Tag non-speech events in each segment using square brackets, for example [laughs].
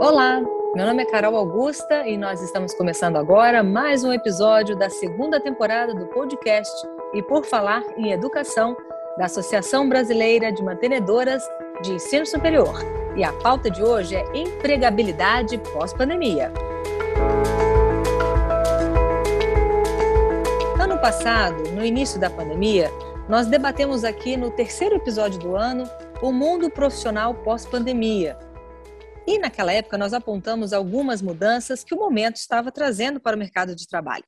Olá, meu nome é Carol Augusta e nós estamos começando agora mais um episódio da segunda temporada do podcast E por Falar em Educação da Associação Brasileira de Mantenedoras de Ensino Superior. E a pauta de hoje é empregabilidade pós-pandemia. Ano passado, no início da pandemia, nós debatemos aqui no terceiro episódio do ano o mundo profissional pós-pandemia e naquela época nós apontamos algumas mudanças que o momento estava trazendo para o mercado de trabalho.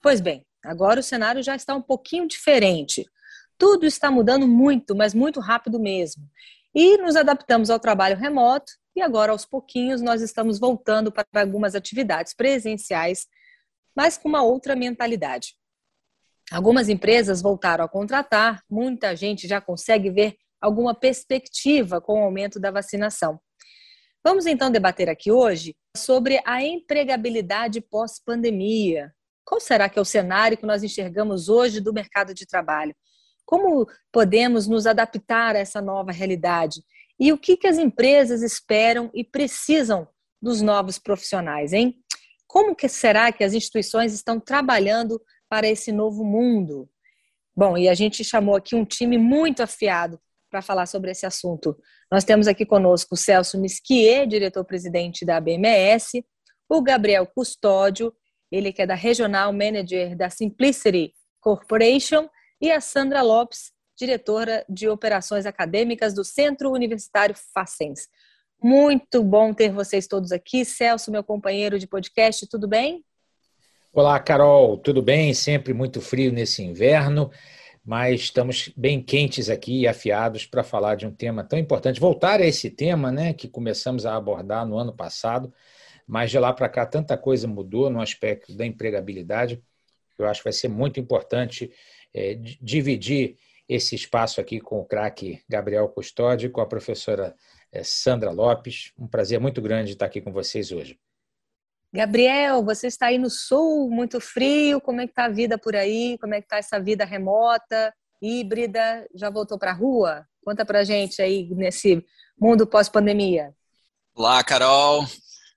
Pois bem, agora o cenário já está um pouquinho diferente. Tudo está mudando muito, mas muito rápido mesmo. E nos adaptamos ao trabalho remoto e agora aos pouquinhos nós estamos voltando para algumas atividades presenciais, mas com uma outra mentalidade. Algumas empresas voltaram a contratar, muita gente já consegue ver alguma perspectiva com o aumento da vacinação. Vamos então debater aqui hoje sobre a empregabilidade pós-pandemia. Qual será que é o cenário que nós enxergamos hoje do mercado de trabalho? Como podemos nos adaptar a essa nova realidade? E o que, que as empresas esperam e precisam dos novos profissionais, hein? Como que será que as instituições estão trabalhando para esse novo mundo? Bom, e a gente chamou aqui um time muito afiado para falar sobre esse assunto. Nós temos aqui conosco o Celso Misquier, diretor-presidente da BMS, o Gabriel Custódio, ele que é da Regional Manager da Simplicity Corporation, e a Sandra Lopes, diretora de operações acadêmicas do Centro Universitário Facens. Muito bom ter vocês todos aqui. Celso, meu companheiro de podcast, tudo bem? Olá, Carol, tudo bem? Sempre muito frio nesse inverno mas estamos bem quentes aqui e afiados para falar de um tema tão importante. Voltar a esse tema, né, que começamos a abordar no ano passado, mas de lá para cá tanta coisa mudou no aspecto da empregabilidade. Eu acho que vai ser muito importante é, dividir esse espaço aqui com o craque Gabriel Custódio, com a professora é, Sandra Lopes. Um prazer muito grande estar aqui com vocês hoje. Gabriel, você está aí no sul, muito frio, como é que está a vida por aí? Como é que está essa vida remota, híbrida? Já voltou para a rua? Conta para gente aí nesse mundo pós-pandemia. Olá, Carol,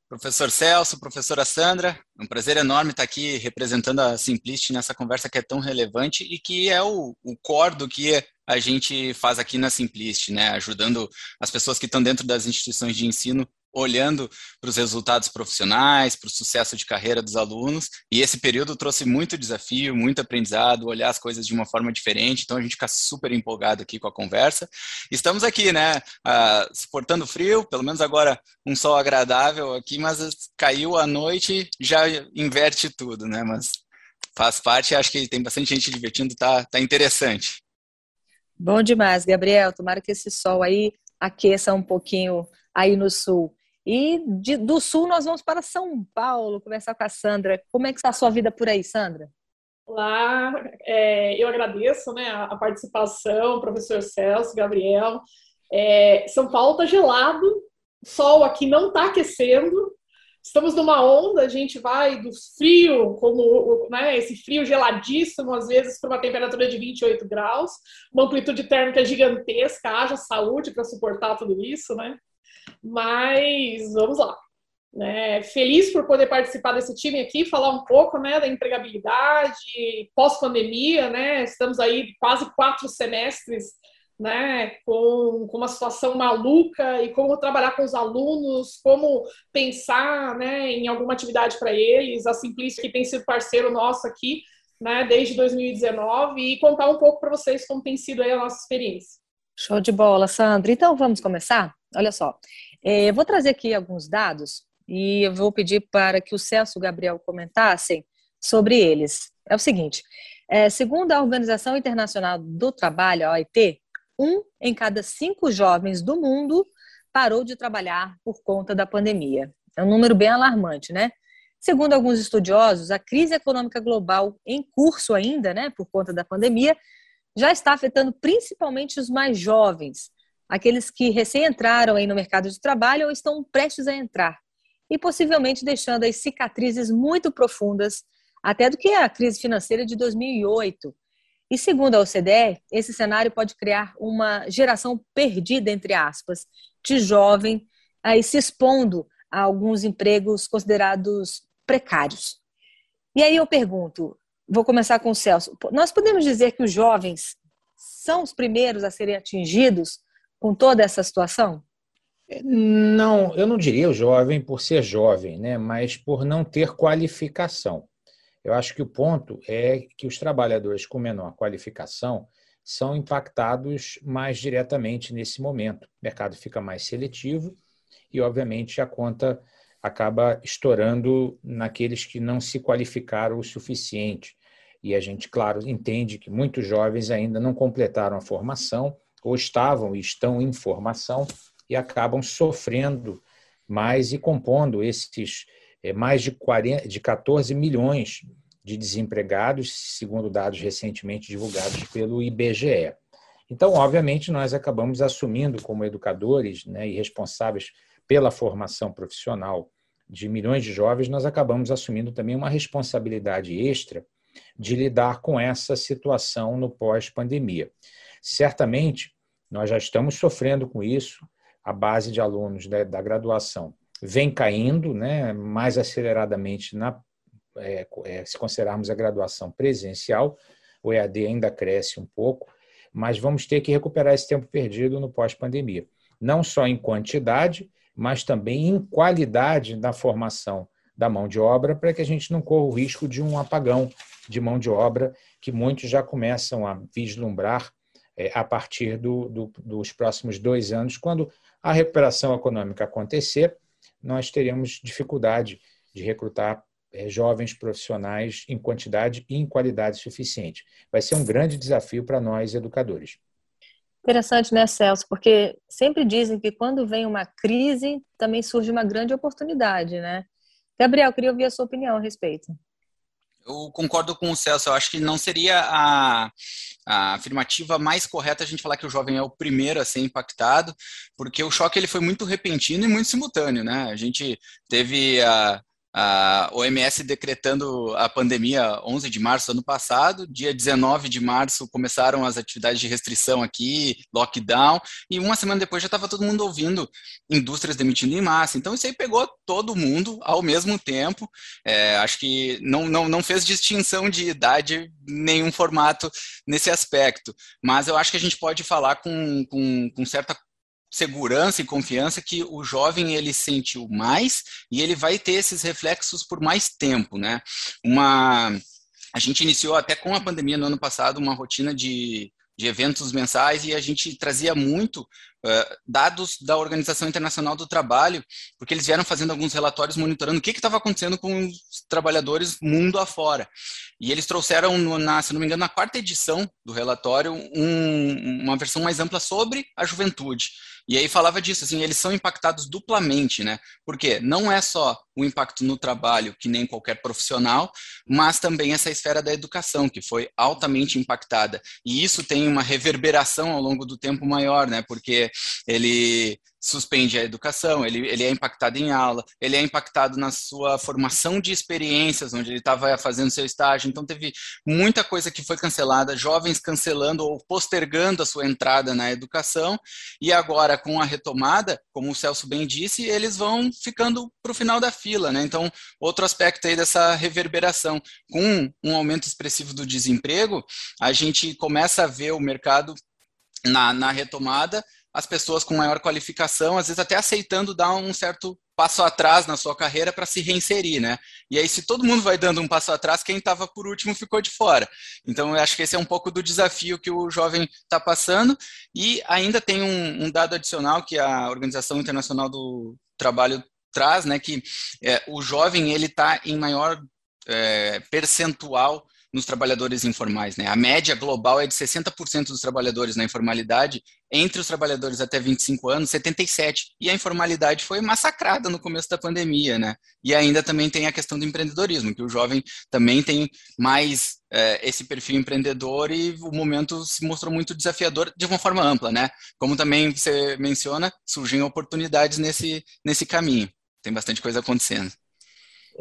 professor Celso, professora Sandra. É um prazer enorme estar aqui representando a Simplist nessa conversa que é tão relevante e que é o, o core do que a gente faz aqui na Simplist, né? Ajudando as pessoas que estão dentro das instituições de ensino olhando para os resultados profissionais, para o sucesso de carreira dos alunos, e esse período trouxe muito desafio, muito aprendizado, olhar as coisas de uma forma diferente, então a gente fica super empolgado aqui com a conversa. Estamos aqui, né, uh, suportando frio, pelo menos agora um sol agradável aqui, mas caiu a noite, já inverte tudo, né, mas faz parte, acho que tem bastante gente divertindo, tá, tá interessante. Bom demais, Gabriel, tomara que esse sol aí aqueça um pouquinho aí no sul. E de, do sul nós vamos para São Paulo conversar com a Sandra. Como é que está a sua vida por aí, Sandra? Olá, é, eu agradeço né, a, participação, professor Celso, Gabriel. É, São Paulo está gelado, sol aqui não está aquecendo. Estamos numa onda, a gente vai do frio, como né, esse frio geladíssimo, às vezes, para uma temperatura de 28 graus, uma amplitude térmica gigantesca, haja saúde para suportar tudo isso, né? Mas vamos lá. Né? Feliz por poder participar desse time aqui, falar um pouco né, da empregabilidade pós-pandemia, né? Estamos aí quase quatro semestres né, com, com, uma situação maluca e como trabalhar com os alunos, como pensar né, em alguma atividade para eles. A Simplice, que tem sido parceiro nosso aqui né, desde 2019, e contar um pouco para vocês como tem sido a nossa experiência. Show de bola, Sandra. Então vamos começar? Olha só, é, eu vou trazer aqui alguns dados e eu vou pedir para que o Celso e o Gabriel comentassem sobre eles. É o seguinte: é, segundo a Organização Internacional do Trabalho, a OIT, um em cada cinco jovens do mundo parou de trabalhar por conta da pandemia. É um número bem alarmante, né? Segundo alguns estudiosos, a crise econômica global em curso ainda, né, por conta da pandemia, já está afetando principalmente os mais jovens, aqueles que recém entraram aí no mercado de trabalho ou estão prestes a entrar, e possivelmente deixando aí cicatrizes muito profundas, até do que a crise financeira de 2008. E segundo a OCDE, esse cenário pode criar uma geração perdida, entre aspas, de jovem aí se expondo a alguns empregos considerados precários. E aí eu pergunto, vou começar com o Celso. Nós podemos dizer que os jovens são os primeiros a serem atingidos com toda essa situação? Não, eu não diria jovem por ser jovem, né? mas por não ter qualificação. Eu acho que o ponto é que os trabalhadores com menor qualificação são impactados mais diretamente nesse momento. O mercado fica mais seletivo e, obviamente, a conta acaba estourando naqueles que não se qualificaram o suficiente. E a gente, claro, entende que muitos jovens ainda não completaram a formação, ou estavam e estão em formação, e acabam sofrendo mais e compondo esses é, mais de, 40, de 14 milhões de desempregados, segundo dados recentemente divulgados pelo IBGE. Então, obviamente, nós acabamos assumindo como educadores né, e responsáveis pela formação profissional de milhões de jovens, nós acabamos assumindo também uma responsabilidade extra de lidar com essa situação no pós-pandemia. Certamente, nós já estamos sofrendo com isso, a base de alunos da, da graduação vem caindo né, mais aceleradamente na, é, é, se considerarmos a graduação presencial, o EAD ainda cresce um pouco, mas vamos ter que recuperar esse tempo perdido no pós-pandemia. Não só em quantidade, mas também em qualidade da formação da mão de obra, para que a gente não corra o risco de um apagão de mão de obra que muitos já começam a vislumbrar a partir do, do, dos próximos dois anos, quando a recuperação econômica acontecer, nós teremos dificuldade de recrutar é, jovens profissionais em quantidade e em qualidade suficiente. Vai ser um grande desafio para nós, educadores. Interessante, né, Celso? Porque sempre dizem que quando vem uma crise, também surge uma grande oportunidade, né? Gabriel, queria ouvir a sua opinião a respeito. Eu concordo com o Celso, eu acho que não seria a, a, afirmativa mais correta a gente falar que o jovem é o primeiro a ser impactado, porque o choque ele foi muito repentino e muito simultâneo, né? A gente teve a, a OMS decretando a pandemia 11 de março do ano passado, dia 19 de março começaram as atividades de restrição aqui, lockdown, e uma semana depois já estava todo mundo ouvindo indústrias demitindo em massa. Então isso aí pegou todo mundo ao mesmo tempo. É, acho que não, não, não fez distinção de idade, nenhum formato nesse aspecto. Mas eu acho que a gente pode falar com, com, com certa segurança e confiança que o jovem ele sentiu mais e ele vai ter esses reflexos por mais tempo, né? Uma a gente iniciou até com a pandemia no ano passado uma rotina de, de eventos mensais e a gente trazia muito uh, dados da Organização Internacional do Trabalho, porque eles vieram fazendo alguns relatórios monitorando o que estava acontecendo com os trabalhadores mundo afora. E eles trouxeram, na, se não me engano, na quarta edição do relatório, um, uma versão mais ampla sobre a juventude. E aí falava disso, assim, eles são impactados duplamente, né? Porque não é só o impacto no trabalho, que nem qualquer profissional, mas também essa esfera da educação, que foi altamente impactada. E isso tem uma reverberação ao longo do tempo maior, né? Porque ele suspende a educação, ele, ele é impactado em aula, ele é impactado na sua formação de experiências, onde ele estava fazendo seu estágio. Então, teve muita coisa que foi cancelada, jovens cancelando ou postergando a sua entrada na educação, e agora, com a retomada, como o Celso bem disse, eles vão ficando para o final da fila. Né? Então, outro aspecto aí dessa reverberação. Com um aumento expressivo do desemprego, a gente começa a ver o mercado na, na retomada as pessoas com maior qualificação, às vezes até aceitando dar um certo passo atrás na sua carreira para se reinserir, né? E aí, se todo mundo vai dando um passo atrás, quem estava por último ficou de fora. Então, eu acho que esse é um pouco do desafio que o jovem está passando. E ainda tem um, um, dado adicional que a Organização Internacional do Trabalho traz, né? Que é, o jovem ele está em maior é, percentual nos trabalhadores informais. Né? A média global é de 60% dos trabalhadores na informalidade, entre os trabalhadores até 25 anos, 77%. E a informalidade foi massacrada no começo da pandemia. Né? E ainda também tem a questão do empreendedorismo, que o jovem também tem mais é, esse perfil empreendedor e o momento se mostrou muito desafiador de uma forma ampla. Né? Como também você menciona, surgem oportunidades nesse, nesse caminho. Tem bastante coisa acontecendo.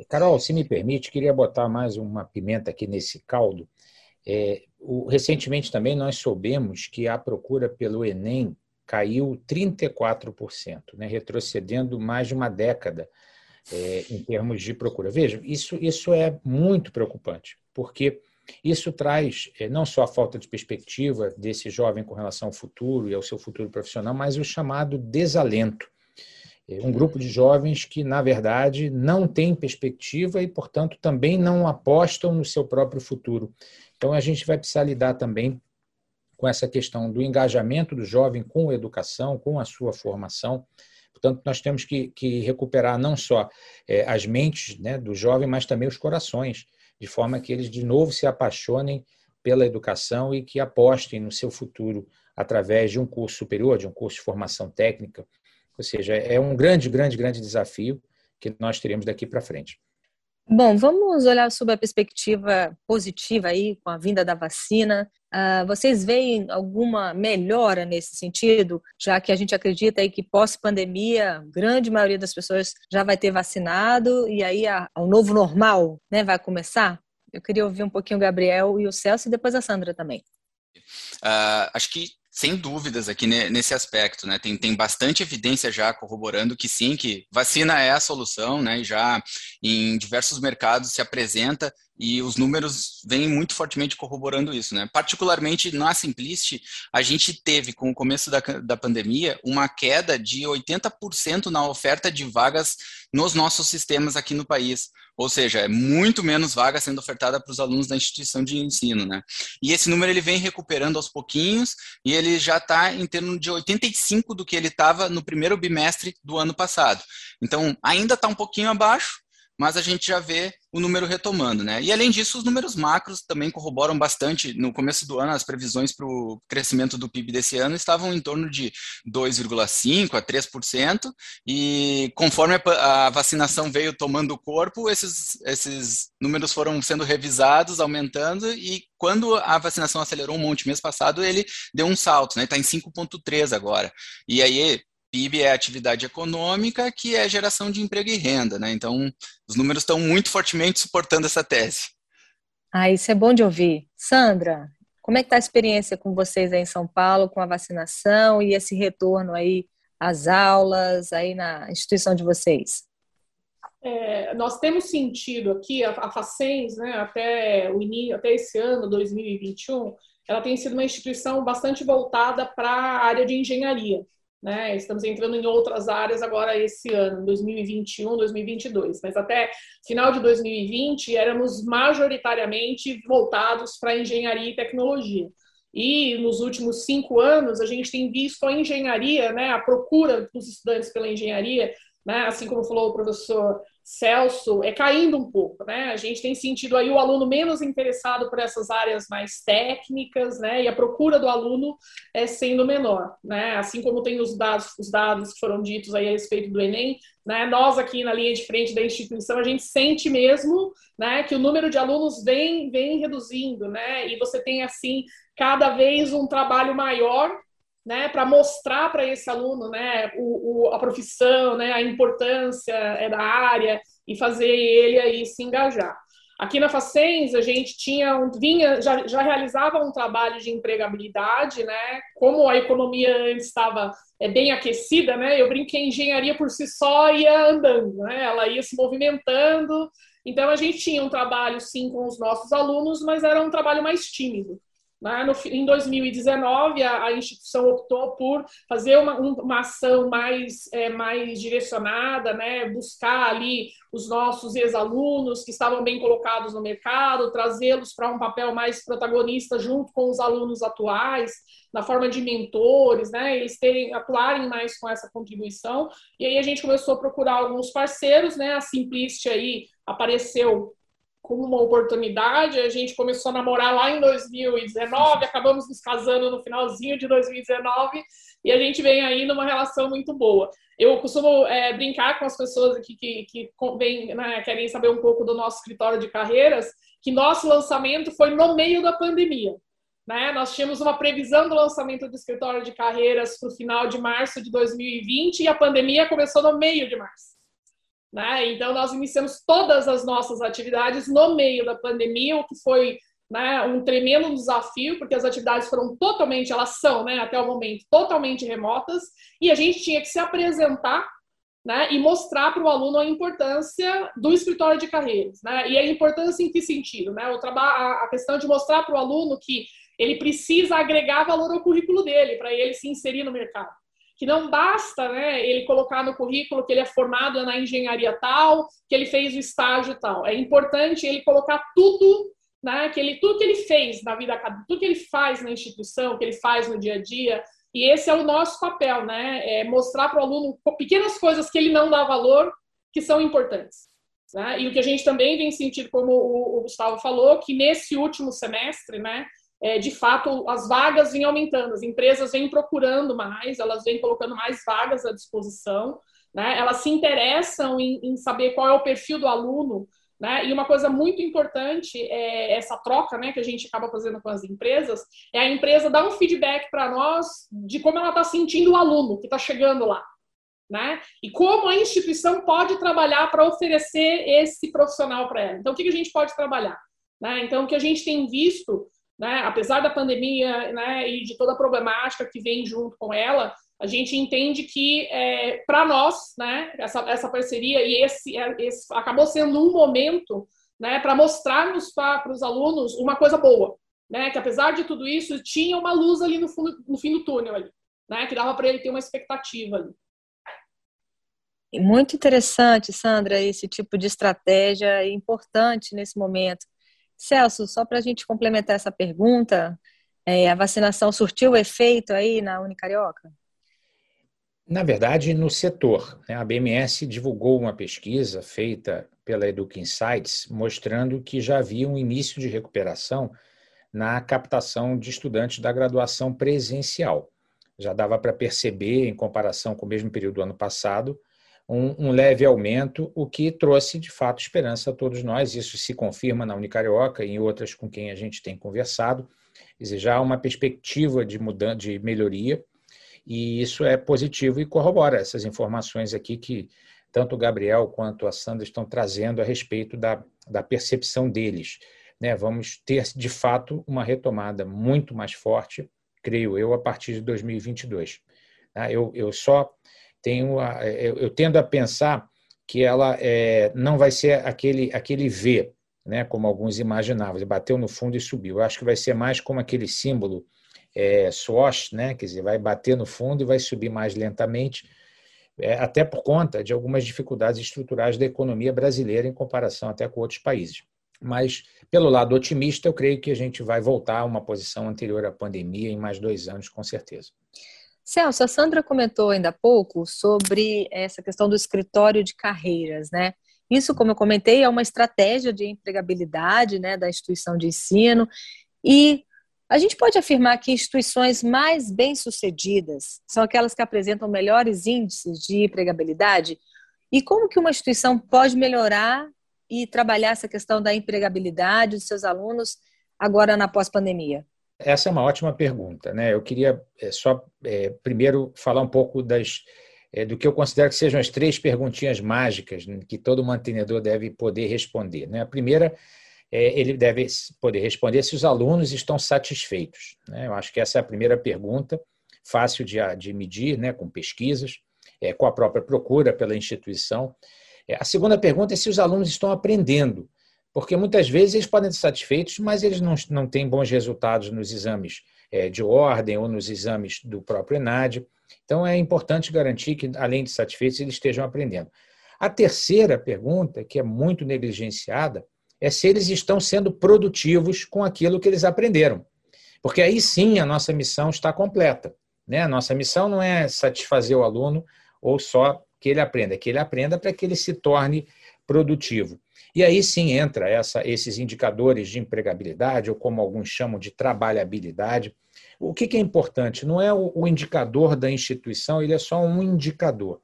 Carol, se me permite, queria botar mais uma pimenta aqui nesse caldo. É, o, recentemente também nós soubemos que a procura pelo Enem caiu 34%, né, retrocedendo mais de uma década é, em termos de procura. Veja, isso, isso é muito preocupante, porque isso traz é, não só a falta de perspectiva desse jovem com relação ao futuro e ao seu futuro profissional, mas o chamado desalento. É um grupo de jovens que, na verdade, não tem perspectiva e, portanto, também não apostam no seu próprio futuro. Então, a gente vai precisar lidar também com essa questão do engajamento do jovem com a educação, com a sua formação. Portanto, nós temos que, que recuperar não só é, as mentes né, do jovem, mas também os corações, de forma que eles de novo se apaixonem pela educação e que apostem no seu futuro através de um curso superior, de um curso de formação técnica. Ou seja, é um grande, grande, grande desafio que nós teremos daqui para frente. Bom, vamos olhar sobre a perspectiva positiva aí com a vinda da vacina. Uh, vocês veem alguma melhora nesse sentido, já que a gente acredita aí que pós-pandemia, a grande maioria das pessoas já vai ter vacinado e aí a, o novo normal né, vai começar? Eu queria ouvir um pouquinho o Gabriel e o Celso e depois a Sandra também. Uh, acho que sem dúvidas aqui nesse aspecto, né? Tem, tem bastante evidência já corroborando que sim, que vacina é a solução, né? E já em diversos mercados se apresenta e os números vêm muito fortemente corroborando isso, né? Particularmente na Simplicity, a gente teve, com o começo da, da pandemia, uma queda de 80% na oferta de vagas nos nossos sistemas aqui no país. Ou seja, é muito menos vaga sendo ofertada para os alunos da instituição de ensino, né? E esse número ele vem recuperando aos pouquinhos e ele já está em torno de 85 do que ele estava no primeiro bimestre do ano passado. Então, ainda está um pouquinho abaixo, mas a gente já vê o número retomando, né? E além disso, os números macros também corroboram bastante. No começo do ano, as previsões para o crescimento do PIB desse ano estavam em torno de 2,5% a 3%, e conforme a vacinação veio tomando o corpo, esses, esses números foram sendo revisados, aumentando, e quando a vacinação acelerou um monte mês passado, ele deu um salto, né? Está em 5,3 agora. E aí, PIB é atividade econômica, que é geração de emprego e renda, né? Então, os números estão muito fortemente suportando essa tese. Ah, isso é bom de ouvir. Sandra, como é que está a experiência com vocês aí em São Paulo, com a vacinação e esse retorno aí às aulas, aí na instituição de vocês? É, nós temos sentido aqui, a, a Facens, né, até, o início, até esse ano, 2021, ela tem sido uma instituição bastante voltada para a área de engenharia. Né? Estamos entrando em outras áreas agora esse ano, 2021, 2022, mas até final de 2020 éramos majoritariamente voltados para engenharia e tecnologia. E nos últimos cinco anos a gente tem visto a engenharia, né, a procura dos estudantes pela engenharia, né, assim como falou o professor Celso, é caindo um pouco, né? A gente tem sentido aí o aluno menos interessado por essas áreas mais técnicas, né? E a procura do aluno é sendo menor, né? Assim como tem os dados, os dados que foram ditos aí a respeito do Enem, né? Nós aqui na linha de frente da instituição a gente sente mesmo, né? Que o número de alunos vem vem reduzindo, né? E você tem assim cada vez um trabalho maior né, para mostrar para esse aluno né, o, o, a profissão, né, a importância é, da área e fazer ele aí se engajar. Aqui na Facens, a gente tinha um, vinha, já, já realizava um trabalho de empregabilidade, né? Como a economia estava é, bem aquecida, né? Eu brinquei que a engenharia por si só ia andando, né? Ela ia se movimentando. Então a gente tinha um trabalho sim com os nossos alunos, mas era um trabalho mais tímido. Né? No, em 2019, a, a, instituição optou por fazer uma, uma ação mais, é, mais direcionada, né? buscar ali os nossos ex-alunos que estavam bem colocados no mercado, trazê-los para um papel mais protagonista junto com os alunos atuais, na forma de mentores, né? eles terem, atuarem mais com essa contribuição. E aí a gente começou a procurar alguns parceiros, né? a Simplicity aí apareceu como uma oportunidade. A gente começou a namorar lá em 2019, acabamos nos casando no finalzinho de 2019 e a gente vem aí numa relação muito boa. Eu costumo é, brincar com as pessoas aqui que, que vem, né, querem saber um pouco do nosso escritório de carreiras, que nosso lançamento foi no meio da pandemia. Né? Nós tínhamos uma previsão do lançamento do escritório de carreiras para o final de março de 2020 e a pandemia começou no meio de março. Né? Então, nós iniciamos todas as nossas atividades no meio da pandemia, o que foi né, um tremendo desafio, porque as atividades foram totalmente, elas são, né, até o momento, totalmente remotas, e a gente tinha que se apresentar né, e mostrar para o aluno a importância do escritório de carreiras. Né? E a importância em que sentido? Né? O a questão de mostrar para o aluno que ele precisa agregar valor ao currículo dele para ele se inserir no mercado. Que não basta né, ele colocar no currículo que ele é formado na engenharia tal, que ele fez o estágio tal. É importante ele colocar tudo, né, que ele, tudo que ele fez na vida acadêmica, tudo que ele faz na instituição, que ele faz no dia a dia, e esse é o nosso papel, né? É mostrar para o aluno pequenas coisas que ele não dá valor, que são importantes. Né? E o que a gente também vem sentindo, como o, Gustavo falou, que nesse último semestre, né, é, de fato, as vagas vêm aumentando, as empresas vêm procurando mais, elas vêm colocando mais vagas à disposição, né? elas se interessam em, em saber qual é o perfil do aluno, né? E uma coisa muito importante é essa troca né, que a gente acaba fazendo com as empresas, é a empresa dar um feedback para nós de como ela está sentindo o aluno que está chegando lá. Né? E como a instituição pode trabalhar para oferecer esse profissional para ela. Então, o que, a gente pode trabalhar? Né? Então, o que a gente tem visto, né, apesar da pandemia né, e de toda a problemática que vem junto com ela, a gente entende que é, para nós, né, essa, essa parceria e esse, é, esse acabou sendo um momento né, para mostrarmos para os alunos uma coisa boa, né, que apesar de tudo isso tinha uma luz ali no, fundo, no fim do túnel ali, né, que dava para ele ter uma expectativa ali. Muito interessante, Sandra, esse tipo de estratégia importante nesse momento. Celso, só para a gente complementar essa pergunta, é, a vacinação surtiu efeito aí na Unicarioca? Na verdade, no setor, né, a BMS divulgou uma pesquisa feita pela Educa Insights mostrando que já havia um início de recuperação na captação de estudantes da graduação presencial. Já dava para perceber, em comparação com o mesmo período do ano passado, um, um, leve aumento, o que trouxe de fato esperança a todos nós. Isso se confirma na Unicarioca e em outras com quem a gente tem conversado. Já há uma perspectiva de, mudança, de melhoria e isso é positivo e corrobora essas informações aqui que tanto o Gabriel quanto a Sandra estão trazendo a respeito da, da percepção deles. Né? Vamos ter, de fato, uma retomada muito mais forte, creio eu, a partir de 2022. Tá? Eu, eu só tenho, a, eu, eu tendo a pensar que ela é, não vai ser aquele, aquele V, né, como alguns imaginavam, ele bateu no fundo e subiu. Eu acho que vai ser mais como aquele símbolo é, swash, né? quer dizer, vai bater no fundo e vai subir mais lentamente, é, até por conta de algumas dificuldades estruturais da economia brasileira em comparação até com outros países. Mas, pelo lado otimista, eu creio que a gente vai voltar a uma posição anterior à pandemia em mais dois anos, com certeza. Celso, a Sandra comentou ainda há pouco sobre essa questão do escritório de carreiras, né? Isso, como eu comentei, é uma estratégia de empregabilidade né, da instituição de ensino e a gente pode afirmar que instituições mais bem-sucedidas são aquelas que apresentam melhores índices de empregabilidade? E como que uma instituição pode melhorar e trabalhar essa questão da empregabilidade dos seus alunos agora na pós-pandemia? Essa é uma ótima pergunta. Né? Eu queria é, só é, primeiro falar um pouco das, é, do que eu considero que sejam as três perguntinhas mágicas que todo mantenedor deve poder responder. Né? A primeira é, ele deve poder responder se os alunos estão satisfeitos. Né? Eu acho que essa é a primeira pergunta, fácil de, de medir, né, com pesquisas, com a própria procura pela instituição. A segunda pergunta é se os alunos estão aprendendo, porque muitas vezes eles podem estar satisfeitos, mas eles não, não têm bons resultados nos exames de ordem ou nos exames do próprio ENAD. Então, é importante garantir que, além de satisfeitos, eles estejam aprendendo. A terceira pergunta, que é muito negligenciada, é se eles estão sendo produtivos com aquilo que eles aprenderam. Porque aí sim a nossa missão está completa. Né? A nossa missão não é satisfazer o aluno ou só que ele aprenda, é que ele aprenda para que ele se torne produtivo. E aí sim entra essa, esses indicadores de empregabilidade, ou como alguns chamam de trabalhabilidade. O que, que é importante? Não é o, o indicador da instituição, ele é só um indicador.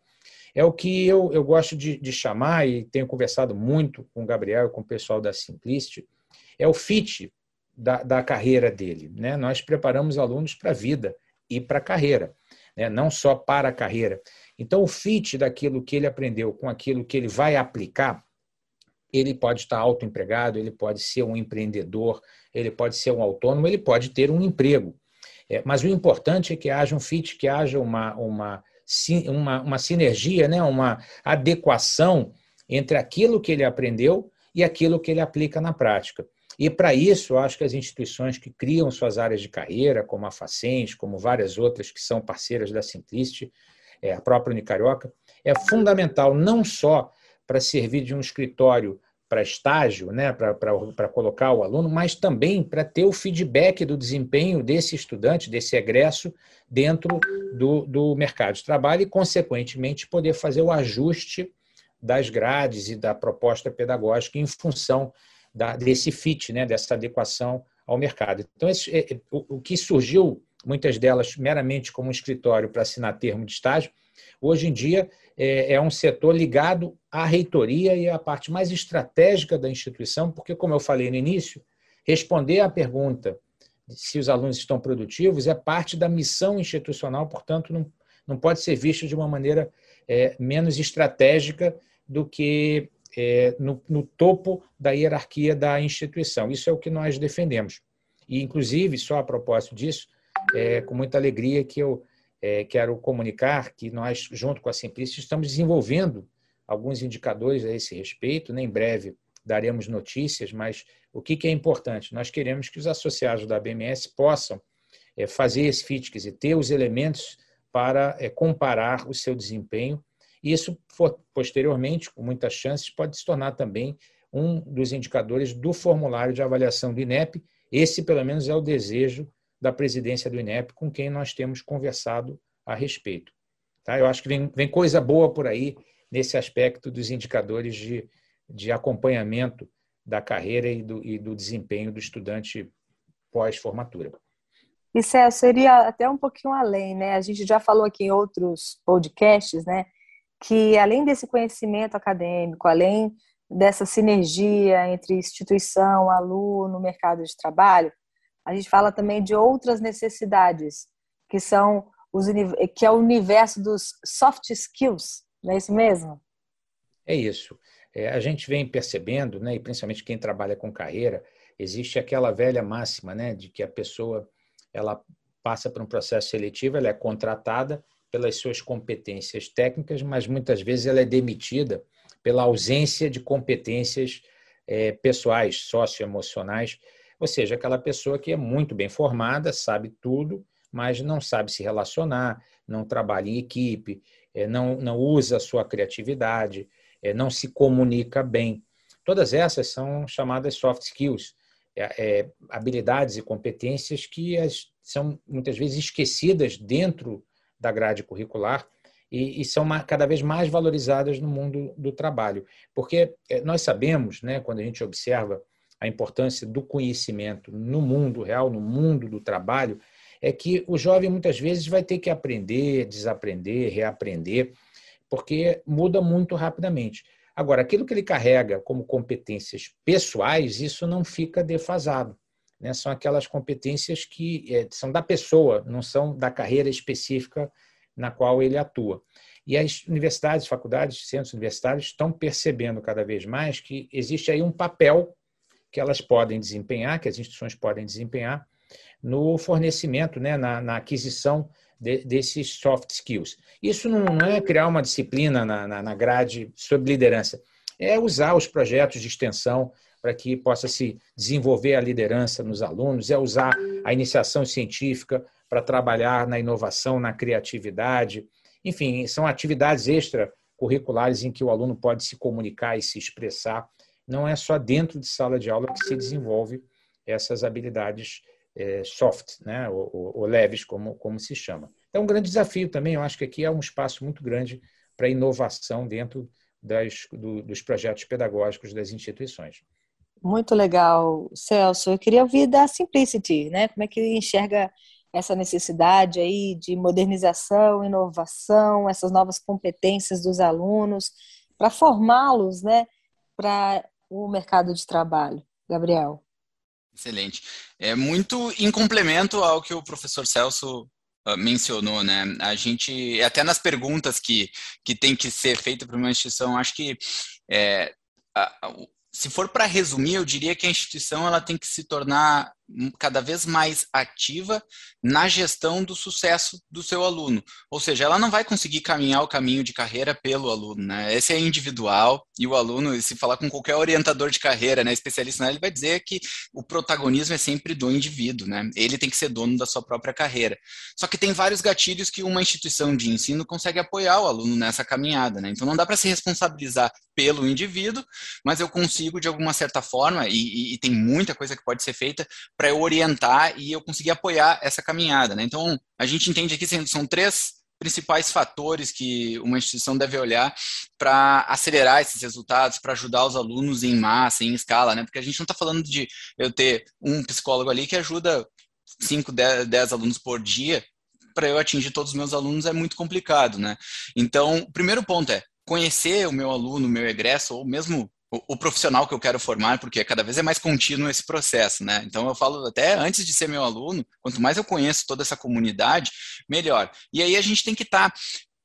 É o que eu, eu gosto de, de chamar, e tenho conversado muito com o Gabriel e com o pessoal da Simplicity, é o fit da, da carreira dele. Né? Nós preparamos alunos para a vida e para a carreira, né? não só para a carreira. Então, o fit daquilo que ele aprendeu com aquilo que ele vai aplicar ele pode estar autoempregado, ele pode ser um empreendedor, ele pode ser um autônomo, ele pode ter um emprego. É, mas o importante é que haja um fit, que haja uma, uma, uma, uma sinergia, né? uma adequação entre aquilo que ele aprendeu e aquilo que ele aplica na prática. E para isso, eu acho que as instituições que criam suas áreas de carreira, como a Facens, como várias outras que são parceiras da Simplicity, é, a própria Unicarioca, é fundamental não só para servir de um escritório para estágio, né, para colocar o aluno, mas também para ter o feedback do desempenho desse estudante, desse egresso, dentro do, do mercado de trabalho e, consequentemente, poder fazer o ajuste das grades e da proposta pedagógica em função da, desse fit, né, dessa adequação ao mercado. Então, esse, é, é, o, o que surgiu, muitas delas meramente como um escritório para assinar termo de estágio, hoje em dia é, é um setor ligado à reitoria e à parte mais estratégica da instituição, porque, como eu falei no início, responder à pergunta se os alunos estão produtivos é parte da missão institucional, portanto, não, não pode ser visto de uma maneira é, menos estratégica do que é, no, no, topo da hierarquia da instituição. Isso é o que nós defendemos. E, inclusive, só a propósito disso, é com muita alegria que eu é, quero comunicar que nós, junto com a Simplicity, estamos desenvolvendo alguns indicadores a esse respeito. Né? em breve daremos notícias, mas o que, que é importante? Nós queremos que os associados da BMS possam é, fazer esse FITCS e ter os elementos para é, comparar o seu desempenho. E isso, posteriormente, com muitas chances, pode se tornar também um dos indicadores do formulário de avaliação do INEP. Esse, pelo menos, é o desejo da presidência do INEP, com quem nós temos conversado a respeito. Tá? Eu acho que vem, vem coisa boa por aí nesse aspecto dos indicadores de, de acompanhamento da carreira e do, e do desempenho do estudante pós-formatura. E Celso, seria até um pouquinho além, né? A gente já falou aqui em outros podcasts, né? Que além desse conhecimento acadêmico, além dessa sinergia entre instituição, aluno, mercado de trabalho, a gente fala também de outras necessidades, que são os que é o universo dos soft skills, não é isso mesmo? É isso. É, a gente vem percebendo, né, e principalmente quem trabalha com carreira, existe aquela velha máxima, né, de que a pessoa ela passa por um processo seletivo, ela é contratada pelas suas competências técnicas, mas muitas vezes ela é demitida pela ausência de competências é, pessoais, socioemocionais ou seja, aquela pessoa que é muito bem formada, sabe tudo, mas não sabe se relacionar, não trabalha em equipe, é, não, não usa a sua criatividade, é, não se comunica bem. Todas essas são chamadas soft skills, é, habilidades e competências que são muitas vezes esquecidas dentro da grade curricular e, são cada vez mais valorizadas no mundo do trabalho. Porque nós sabemos, né, quando a gente observa a importância do conhecimento no mundo real, no mundo do trabalho, é que o jovem muitas vezes vai ter que aprender, desaprender, reaprender, porque muda muito rapidamente. Agora, aquilo que ele carrega como competências pessoais, isso não fica defasado. Né? São aquelas competências que é, são da pessoa, não são da carreira específica na qual ele atua. E as universidades, faculdades, centros universitários estão percebendo cada vez mais que existe aí um papel que elas podem desempenhar, que as instituições podem desempenhar no fornecimento, né, na, na aquisição de, desses soft skills. Isso não, é criar uma disciplina na, na, na grade sobre liderança, é usar os projetos de extensão para que possa se desenvolver a liderança nos alunos, é usar a iniciação científica para trabalhar na inovação, na criatividade. Enfim, são atividades extracurriculares em que o aluno pode se comunicar e se expressar não é só dentro de sala de aula que se desenvolve essas habilidades é, soft, né, ou, ou, ou, leves, como, como se chama. Então, um grande desafio também, eu acho que aqui é um espaço muito grande para inovação dentro das, do, dos projetos pedagógicos das instituições. Muito legal, Celso. Eu queria ouvir da Simplicity, né? Como é que enxerga essa necessidade aí de modernização, inovação, essas novas competências dos alunos, para formá-los, né, para o mercado de trabalho? Gabriel. Excelente. É muito em complemento ao que o professor Celso uh, mencionou, né? A gente, até nas perguntas que, que tem que ser feita para uma instituição, acho que é, a, se for para resumir, eu diria que a instituição ela tem que se tornar cada vez mais ativa na gestão do sucesso do seu aluno. Ou seja, ela não vai conseguir caminhar o caminho de carreira pelo aluno, né? Esse é individual e o aluno, se falar com qualquer orientador de carreira, né, especialista, né, ele vai dizer que o protagonismo é sempre do indivíduo, né? Ele tem que ser dono da sua própria carreira. Só que tem vários gatilhos que uma instituição de ensino consegue apoiar o aluno nessa caminhada, né? Então não dá para se responsabilizar pelo indivíduo, mas eu consigo de alguma certa forma e, e, e tem muita coisa que pode ser feita para eu orientar e eu conseguir apoiar essa caminhada. Né? Então, a gente entende aqui que são três principais fatores que uma instituição deve olhar para acelerar esses resultados, para ajudar os alunos em massa, em escala, né? Porque a gente não está falando de eu ter um psicólogo ali que ajuda 5, 10 alunos por dia, para eu atingir todos os meus alunos é muito complicado, né? Então, o primeiro ponto é conhecer o meu aluno, o meu egresso, ou mesmo o, profissional que eu quero formar, porque cada vez é mais contínuo esse processo, né? Então eu falo até antes de ser meu aluno, quanto mais eu conheço toda essa comunidade, melhor. E aí a gente tem que estar tá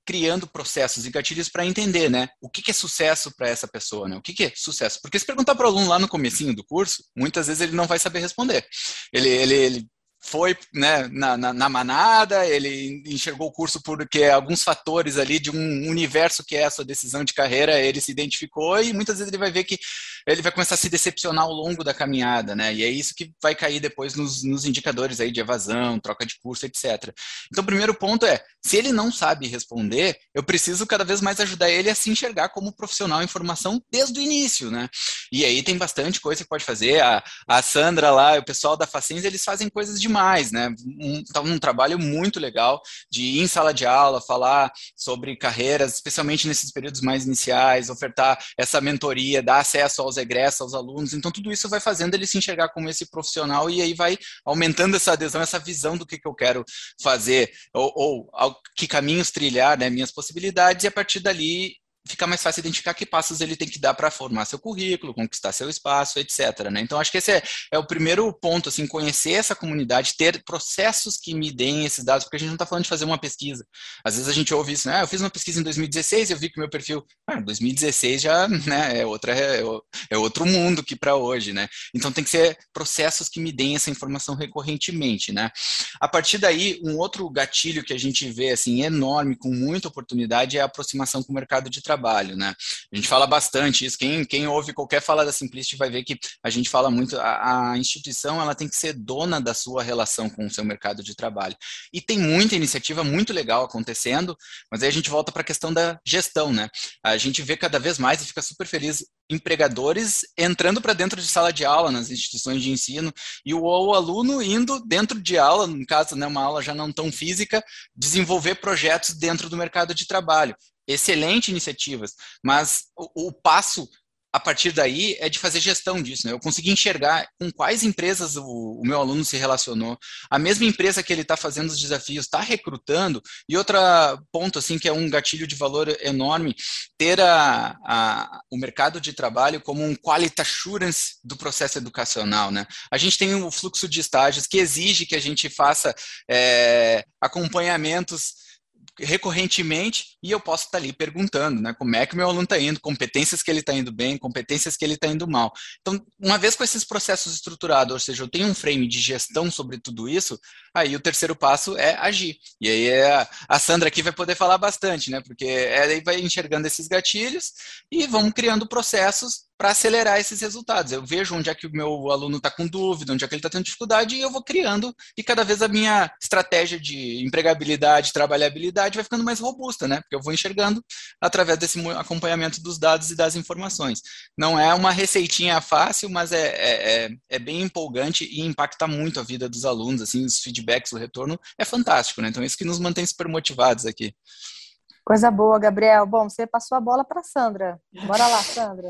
criando processos e gatilhos para entender, né? O que, que é sucesso para essa pessoa, né? O que, que é sucesso? Porque se perguntar para o aluno lá no comecinho do curso, muitas vezes ele não vai saber responder. Ele, ele, ele foi né, na, na, na, manada, ele enxergou o curso porque alguns fatores ali de um universo que é a sua decisão de carreira, ele se identificou e muitas vezes ele vai ver que ele vai começar a se decepcionar ao longo da caminhada, né? E é isso que vai cair depois nos, nos indicadores aí de evasão, troca de curso, etc. Então, o primeiro ponto é, se ele não sabe responder, eu preciso cada vez mais ajudar ele a se enxergar como profissional em formação desde o início, né? E aí tem bastante coisa que pode fazer. A, a Sandra lá, o pessoal da Facens, eles fazem coisas de demais, né? Um, tá um trabalho muito legal de ir em sala de aula, falar sobre carreiras, especialmente nesses períodos mais iniciais, ofertar essa mentoria, dar acesso aos egressos, aos alunos. Então, tudo isso vai fazendo ele se enxergar como esse profissional e aí vai aumentando essa adesão, essa visão do que, que eu quero fazer, ou, ou que caminhos trilhar, né? Minhas possibilidades, e a partir dali fica mais fácil identificar que passos ele tem que dar para formar seu currículo, conquistar seu espaço, etc. Né? Então, acho que esse é, é, o primeiro ponto, assim, conhecer essa comunidade, ter processos que me deem esses dados, porque a gente não está falando de fazer uma pesquisa. Às vezes a gente ouve isso, né? Ah, eu fiz uma pesquisa em 2016 e eu vi que meu perfil, ah, 2016 já né, é, outra, é, é outro mundo que para hoje, né? Então, tem que ser processos que me deem essa informação recorrentemente, né? A partir daí, um outro gatilho que a gente vê, assim, enorme, com muita oportunidade, é a aproximação com o mercado de trabalho trabalho, né? A gente fala bastante isso. Quem, quem ouve qualquer fala da Simplicity vai ver que a gente fala muito. A, a instituição ela tem que ser dona da sua relação com o seu mercado de trabalho. E tem muita iniciativa muito legal acontecendo, mas aí a gente volta para a questão da gestão, né? A gente vê cada vez mais e fica super feliz empregadores entrando para dentro de sala de aula nas instituições de ensino e o, o, aluno indo dentro de aula, no caso, né, uma aula já não tão física, desenvolver projetos dentro do mercado de trabalho excelente iniciativas, mas o, o, passo a partir daí é de fazer gestão disso. Né? Eu consegui enxergar com quais empresas o, o meu aluno se relacionou. A mesma empresa que ele está fazendo os desafios está recrutando. E outro ponto, assim, que é um gatilho de valor enorme, ter a, a, o mercado de trabalho como um quality assurance do processo educacional. Né? A gente tem um fluxo de estágios que exige que a gente faça é, acompanhamentos recorrentemente e eu posso estar ali perguntando, né, como é que meu aluno está indo, competências que ele está indo bem, competências que ele está indo mal. Então, uma vez com esses processos estruturados, ou seja, eu tenho um frame de gestão sobre tudo isso, aí o terceiro passo é agir. E aí é, a Sandra aqui vai poder falar bastante, né, porque ela vai enxergando esses gatilhos e vamos criando processos para acelerar esses resultados. Eu vejo onde é que o meu aluno está com dúvida, onde é que ele está tendo dificuldade, e eu vou criando, e cada vez a minha estratégia de empregabilidade, trabalhabilidade vai ficando mais robusta, né? Porque eu vou enxergando através desse acompanhamento dos dados e das informações. Não é uma receitinha fácil, mas é, é, é, é bem empolgante e impacta muito a vida dos alunos, assim, os feedbacks, o retorno é fantástico, né? Então, isso que nos mantém super motivados aqui. Coisa boa, Gabriel. Bom, você passou a bola para Sandra. Bora lá, Sandra.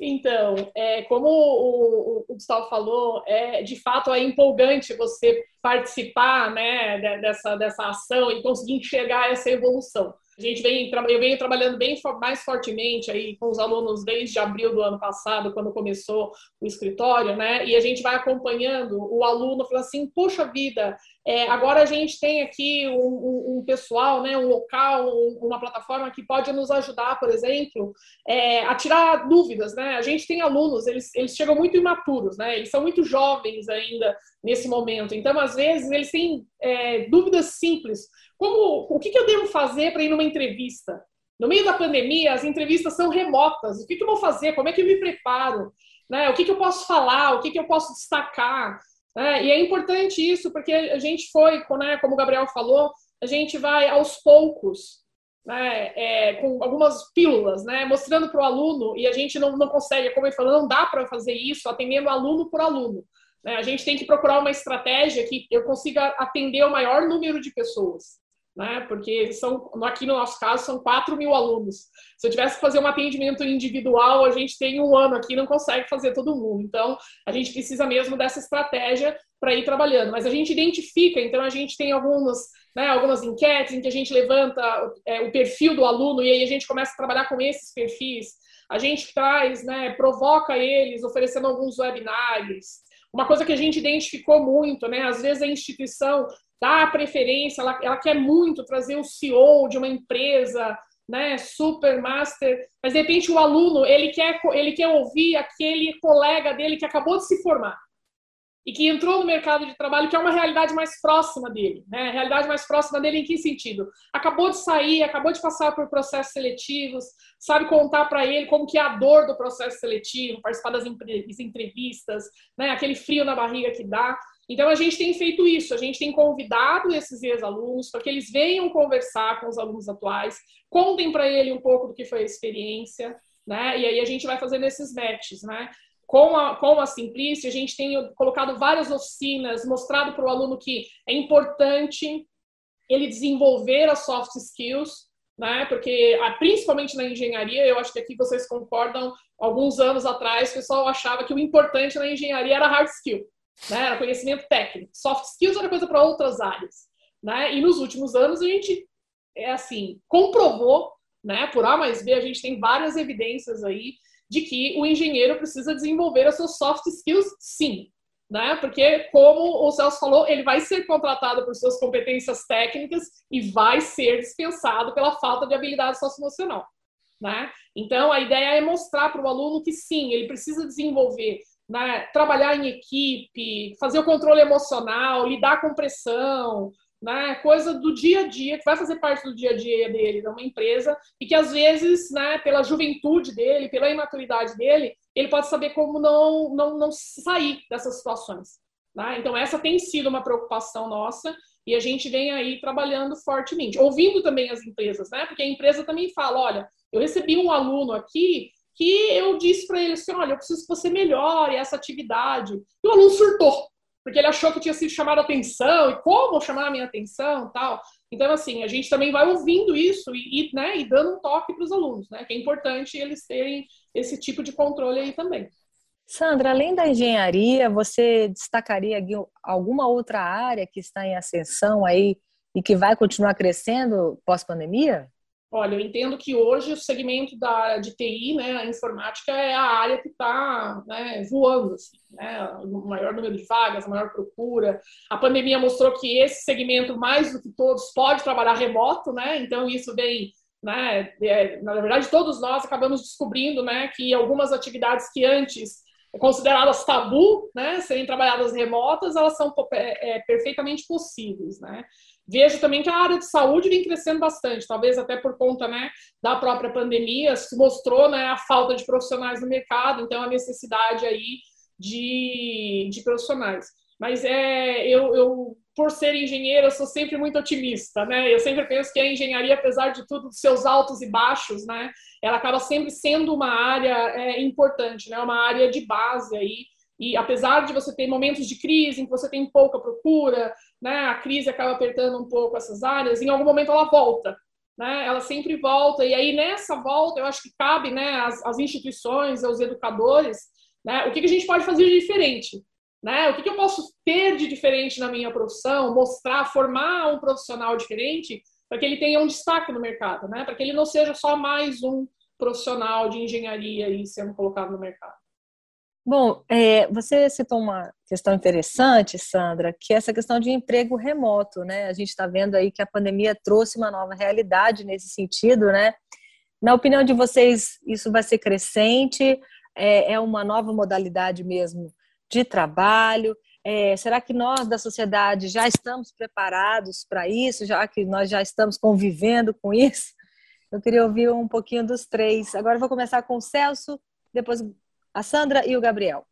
Então, é, como o, o, Gustavo falou, é de fato é empolgante você participar né, dessa, dessa ação e conseguir enxergar essa evolução. A gente vem, eu venho trabalhando bem mais fortemente aí com os alunos desde abril do ano passado, quando começou o escritório, né? E a gente vai acompanhando o aluno falando assim, puxa vida, É, agora a gente tem aqui um, um, um, pessoal, né, um local, um, uma plataforma que pode nos ajudar, por exemplo, é, a tirar dúvidas. Né? A gente tem alunos, eles, eles chegam muito imaturos, né? eles são muito jovens ainda nesse momento. Então, às vezes, eles têm é, dúvidas simples, como o que, que eu devo fazer para ir numa entrevista? No meio da pandemia, as entrevistas são remotas. O que, que eu vou fazer? Como é que eu me preparo? Né? O que, que eu posso falar? O que, que eu posso destacar? É, e é importante isso, porque a gente foi, né, como o Gabriel falou, a gente vai aos poucos, né, é, com algumas pílulas, né, mostrando para o aluno, e a gente não, não consegue, como ele falou, não dá para fazer isso atendendo aluno por aluno. Né, a gente tem que procurar uma estratégia que eu consiga atender o maior número de pessoas né? Porque são, aqui no nosso caso, são 4 mil alunos. Se eu tivesse que fazer um atendimento individual, a gente tem um ano aqui, não consegue fazer todo mundo. Então, a gente precisa mesmo dessa estratégia para ir trabalhando. Mas a gente identifica, então a gente tem algumas, né, algumas enquetes em que a gente levanta é, o perfil do aluno e aí a gente começa a trabalhar com esses perfis. A gente traz, né, provoca eles, oferecendo alguns webinários. Uma coisa que a gente identificou muito, né? Às vezes a instituição dá preferência, ela, ela quer muito trazer o CEO de uma empresa, né, super master, mas de repente o aluno, ele quer, ele quer ouvir aquele colega dele que acabou de se formar e que entrou no mercado de trabalho, que é uma realidade mais próxima dele, né? Realidade mais próxima dele em que sentido? Acabou de sair, acabou de passar por processos seletivos, sabe contar para ele como que é a dor do processo seletivo, participar das entrevistas, né? Aquele frio na barriga que dá. Então, a gente tem feito isso, a gente tem convidado esses ex-alunos para que eles venham conversar com os alunos atuais, contem para ele um pouco do que foi a experiência, né? E aí a gente vai fazendo esses matches, né? Com a, com a Simplice, a gente tem colocado várias oficinas, mostrado para o aluno que é importante ele desenvolver as soft skills, né? Porque ah, principalmente na engenharia, eu acho que aqui vocês concordam, alguns anos atrás o pessoal achava que o importante na engenharia era hard skill né? Era conhecimento técnico. Soft skills era coisa para outras áreas, né? E nos últimos anos a gente é assim comprovou, né? Por A mais B a gente tem várias evidências aí de que o engenheiro precisa desenvolver as suas soft skills, sim, né? Porque como o Celso falou, ele vai ser contratado por suas competências técnicas e vai ser dispensado pela falta de habilidade socioemocional, né? Então a ideia é mostrar para o aluno que sim, ele precisa desenvolver né, trabalhar em equipe, fazer o controle emocional, lidar com pressão, né, coisa do dia a dia, que vai fazer parte do dia a dia dele, de uma empresa, e que às vezes, né, pela juventude dele, pela imaturidade dele, ele pode saber como não, não, não sair dessas situações. Né? Então, essa tem sido uma preocupação nossa, e a gente vem aí trabalhando fortemente, ouvindo também as empresas, né? Porque a empresa também fala: olha, eu recebi um aluno aqui que eu disse para ele assim: olha, eu preciso que você melhore essa atividade. E o aluno surtou, porque ele achou que tinha sido chamado a atenção, e como chamar a minha atenção tal. Então, assim, a gente também vai ouvindo isso e, e, né, e dando um toque para os alunos, né? Que é importante eles terem esse tipo de controle aí também. Sandra, além da engenharia, você destacaria alguma outra área que está em ascensão aí e que vai continuar crescendo pós-pandemia? Olha, eu entendo que hoje o segmento da de TI, né, a informática é a área que está né, voando, assim, né, o maior número de vagas, a maior procura. A pandemia mostrou que esse segmento, mais do que todos, pode trabalhar remoto, né? Então isso vem, né? É, na verdade, todos nós acabamos descobrindo, né, que algumas atividades que antes consideradas tabu, né, serem trabalhadas remotas, elas são é, é, perfeitamente possíveis, né? Vejo também que a área de saúde vem crescendo bastante, talvez até por conta né, da própria pandemia, se mostrou né, a falta de profissionais no mercado, então a necessidade aí de, de profissionais. Mas é, eu, eu, por ser engenheira, sou sempre muito otimista, né? Eu sempre penso que a engenharia, apesar de tudo, dos seus altos e baixos, né? Ela acaba sempre sendo uma área é, importante, né? Uma área de base aí e apesar de você ter momentos de crise em que você tem pouca procura, né, a crise acaba apertando um pouco essas áreas, em algum momento ela volta. Né, ela sempre volta, e aí nessa volta eu acho que cabe né, as, as instituições, aos educadores, né, o que, que a gente pode fazer de diferente. Né? O que, que eu posso ter de diferente na minha profissão, mostrar, formar um profissional diferente para que ele tenha um destaque no mercado, né? para que ele não seja só mais um profissional de engenharia aí sendo colocado no mercado. Bom, é, você citou uma questão interessante, Sandra, que é essa questão de emprego remoto, né? A gente está vendo aí que a pandemia trouxe uma nova realidade nesse sentido, né? Na opinião de vocês, isso vai ser crescente? É, é uma nova modalidade mesmo de trabalho? É, será que nós da sociedade já estamos preparados para isso, já que nós já estamos convivendo com isso? Eu queria ouvir um pouquinho dos três. Agora vou começar com o Celso, depois a Sandra e o Gabriel.